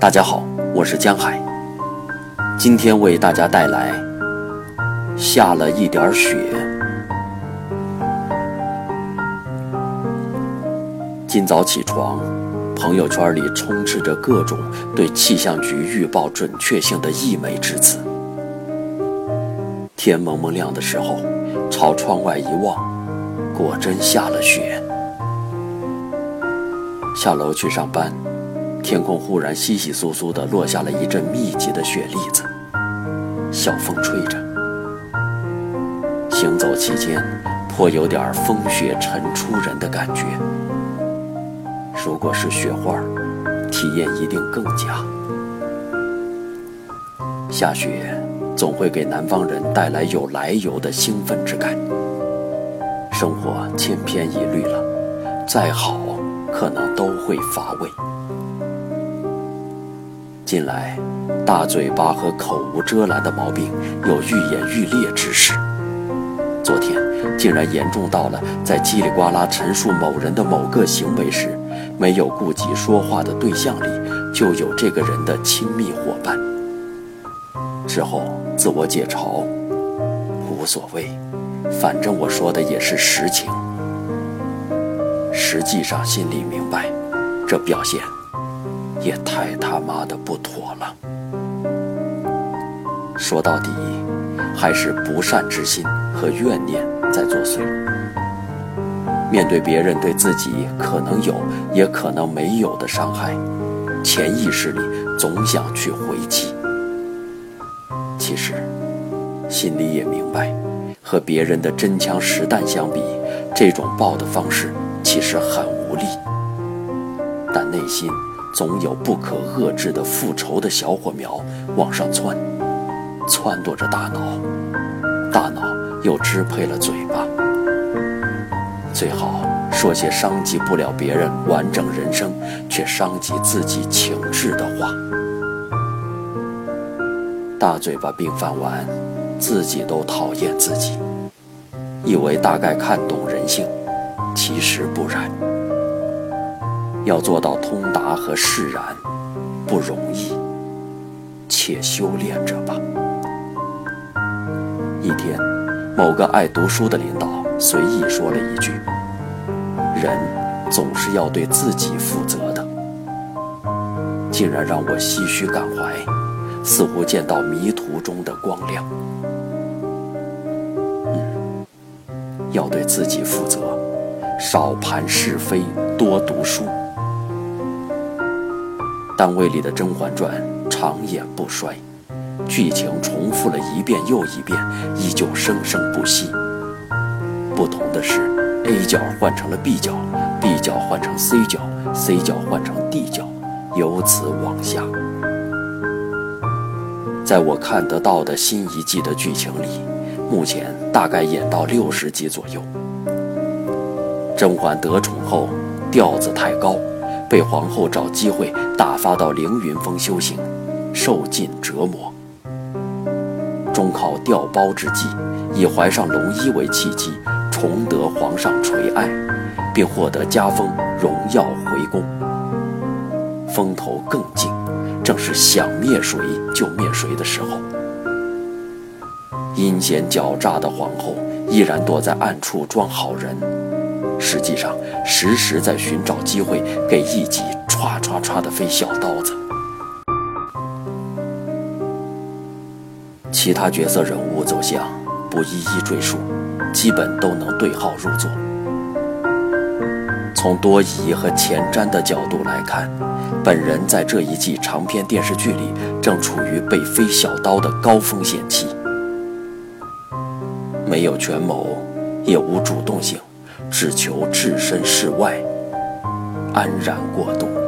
大家好，我是江海。今天为大家带来下了一点雪。今早起床，朋友圈里充斥着各种对气象局预报准确性的溢美之词。天蒙蒙亮的时候，朝窗外一望，果真下了雪。下楼去上班。天空忽然稀稀疏疏地落下了一阵密集的雪粒子，小风吹着，行走期间颇有点风雪尘出人的感觉。如果是雪花，体验一定更佳。下雪总会给南方人带来有来由的兴奋之感。生活千篇一律了，再好可能都会乏味。近来，大嘴巴和口无遮拦的毛病有愈演愈烈之势。昨天竟然严重到了在叽里呱啦陈述某人的某个行为时，没有顾及说话的对象里就有这个人的亲密伙伴。之后自我解嘲，无所谓，反正我说的也是实情。实际上心里明白，这表现。也太他妈的不妥了！说到底，还是不善之心和怨念在作祟。面对别人对自己可能有也可能没有的伤害，潜意识里总想去回击。其实，心里也明白，和别人的真枪实弹相比，这种报的方式其实很无力，但内心。总有不可遏制的复仇的小火苗往上窜，撺掇着大脑，大脑又支配了嘴巴。最好说些伤及不了别人完整人生，却伤及自己情志的话。大嘴巴病犯完，自己都讨厌自己，以为大概看懂人性，其实不然。要做到通达和释然，不容易，且修炼着吧。一天，某个爱读书的领导随意说了一句：“人总是要对自己负责的。”竟然让我唏嘘感怀，似乎见到迷途中的光亮。嗯，要对自己负责，少盘是非，多读书。单位里的《甄嬛传》长演不衰，剧情重复了一遍又一遍，依旧生生不息。不同的是，A 角换成了 B 角，B 角换成 C 角，C 角换成 D 角，由此往下。在我看得到的新一季的剧情里，目前大概演到六十集左右。甄嬛得宠后，调子太高。被皇后找机会打发到凌云峰修行，受尽折磨。中考调包之际，以怀上龙衣为契机，重得皇上垂爱，并获得加封荣耀回宫。风头更劲，正是想灭谁就灭谁的时候。阴险狡诈的皇后依然躲在暗处装好人。实际上，时时在寻找机会给一己歘歘歘的飞小刀子。其他角色人物走向不一一赘述，基本都能对号入座。从多疑和前瞻的角度来看，本人在这一季长篇电视剧里正处于被飞小刀的高风险期，没有权谋，也无主动性。只求置身事外，安然过渡。